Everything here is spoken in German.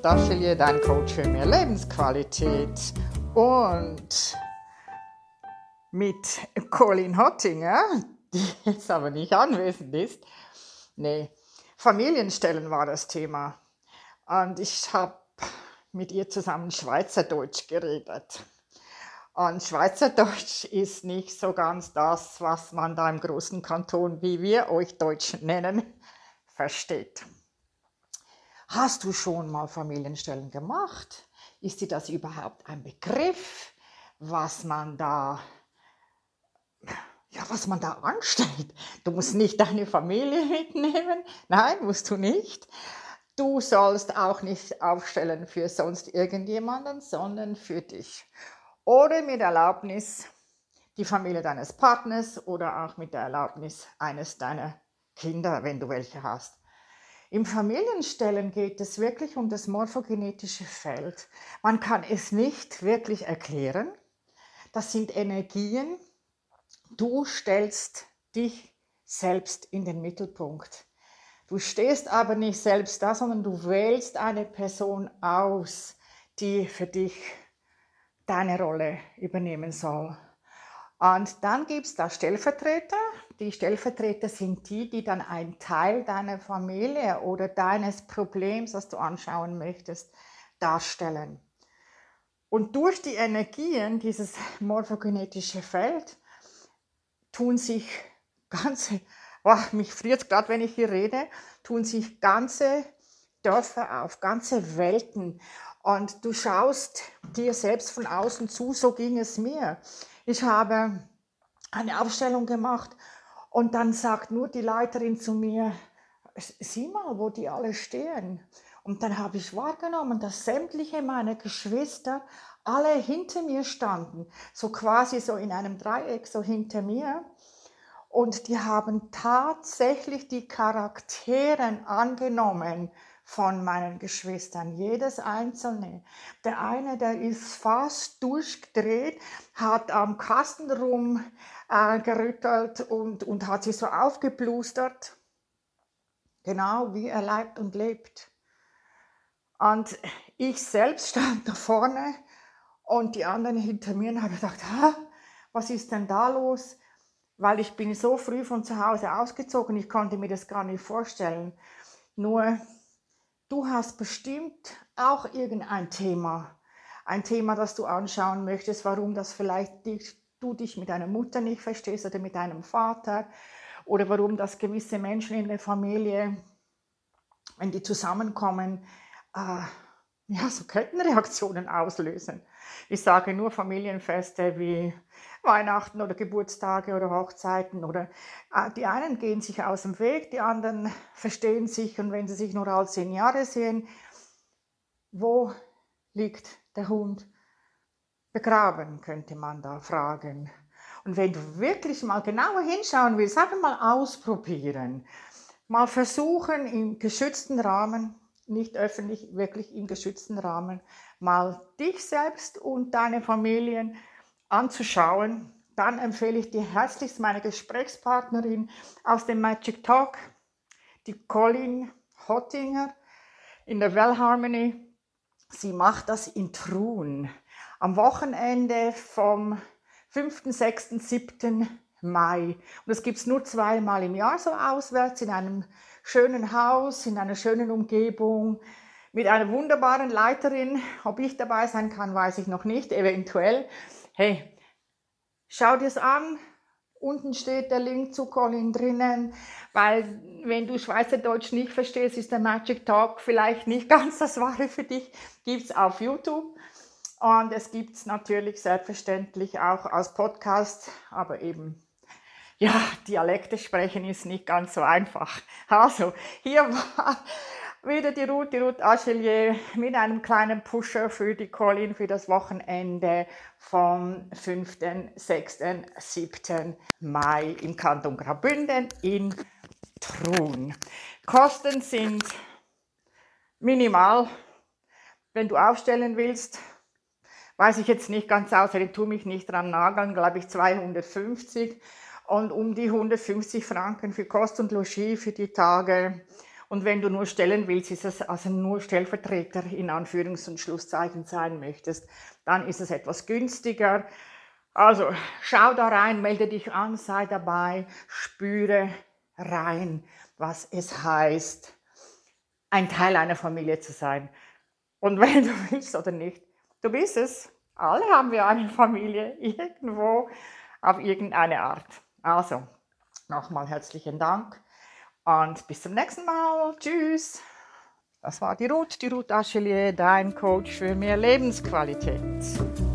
Ruth Daschelier, dein Coach für mehr Lebensqualität. Und mit Colin Hottinger, die jetzt aber nicht anwesend ist. Nee, Familienstellen war das Thema. Und ich habe mit ihr zusammen Schweizerdeutsch geredet. Und Schweizerdeutsch ist nicht so ganz das, was man da im großen Kanton, wie wir euch Deutschen nennen, versteht. Hast du schon mal Familienstellen gemacht? Ist dir das überhaupt ein Begriff, was man da, ja, was man da anstellt? Du musst nicht deine Familie mitnehmen. Nein, musst du nicht. Du sollst auch nicht aufstellen für sonst irgendjemanden, sondern für dich. Oder mit Erlaubnis die Familie deines Partners oder auch mit der Erlaubnis eines deiner Kinder, wenn du welche hast. Im Familienstellen geht es wirklich um das morphogenetische Feld. Man kann es nicht wirklich erklären. Das sind Energien. Du stellst dich selbst in den Mittelpunkt. Du stehst aber nicht selbst da, sondern du wählst eine Person aus, die für dich deine Rolle übernehmen soll. Und dann gibt es da Stellvertreter. Die Stellvertreter sind die, die dann einen Teil deiner Familie oder deines Problems, das du anschauen möchtest, darstellen. Und durch die Energien, dieses morphogenetische Feld, tun sich ganze, oh, mich friert gerade, wenn ich hier rede, tun sich ganze Dörfer auf, ganze Welten. Und du schaust dir selbst von außen zu, so ging es mir. Ich habe eine Aufstellung gemacht und dann sagt nur die Leiterin zu mir, sieh mal, wo die alle stehen. Und dann habe ich wahrgenommen, dass sämtliche meiner Geschwister alle hinter mir standen, so quasi so in einem Dreieck so hinter mir. Und die haben tatsächlich die Charakteren angenommen, von meinen Geschwistern, jedes einzelne. Der eine, der ist fast durchgedreht, hat am Kasten rum äh, und, und hat sich so aufgeblustert, genau wie er leibt und lebt. Und ich selbst stand da vorne und die anderen hinter mir und habe gedacht, was ist denn da los? Weil ich bin so früh von zu Hause ausgezogen, ich konnte mir das gar nicht vorstellen. Nur Du hast bestimmt auch irgendein Thema, ein Thema, das du anschauen möchtest, warum das vielleicht dich, du dich mit deiner Mutter nicht verstehst oder mit deinem Vater oder warum das gewisse Menschen in der Familie, wenn die zusammenkommen, äh, ja, so Kettenreaktionen auslösen. Ich sage nur Familienfeste wie Weihnachten oder Geburtstage oder Hochzeiten oder äh, die einen gehen sich aus dem Weg, die anderen verstehen sich und wenn sie sich nur alle zehn Jahre sehen, wo liegt der Hund begraben, könnte man da fragen. Und wenn du wirklich mal genauer hinschauen willst, sag mal ausprobieren, mal versuchen im geschützten Rahmen, nicht öffentlich, wirklich im geschützten Rahmen, mal dich selbst und deine Familien anzuschauen, dann empfehle ich dir herzlichst meine Gesprächspartnerin aus dem Magic Talk, die Colin Hottinger in der Well Harmony. Sie macht das in Truhen am Wochenende vom 5., 6., 7. Mai. Und das gibt es nur zweimal im Jahr so auswärts in einem schönen Haus, in einer schönen Umgebung, mit einer wunderbaren Leiterin. Ob ich dabei sein kann, weiß ich noch nicht, eventuell hey, schau dir es an. Unten steht der Link zu Colin drinnen, weil wenn du Schweizerdeutsch nicht verstehst, ist der Magic Talk vielleicht nicht ganz das Wahre für dich. Gibt es auf YouTube und es gibt es natürlich selbstverständlich auch als Podcast, aber eben ja, Dialekte sprechen ist nicht ganz so einfach. Also, hier war wieder die Ruth, die Ruth Achelier mit einem kleinen Pusher für die Colin für das Wochenende vom 5., 6., 7. Mai im Kanton Graubünden in Truhen. Kosten sind minimal. Wenn du aufstellen willst, weiß ich jetzt nicht ganz außerdem tue mich nicht dran nageln, glaube ich 250 und um die 150 Franken für Kost und Logis für die Tage Und wenn du nur stellen willst, ist es also nur Stellvertreter in Anführungs- und Schlusszeichen sein möchtest, dann ist es etwas günstiger. Also schau da rein, melde dich an, sei dabei, spüre rein, was es heißt, ein Teil einer Familie zu sein. Und wenn du willst oder nicht, du bist es. Alle haben wir eine Familie irgendwo auf irgendeine Art. Also, nochmal herzlichen Dank und bis zum nächsten Mal. Tschüss. Das war die Ruth, die Ruth Achelier, dein Coach für mehr Lebensqualität.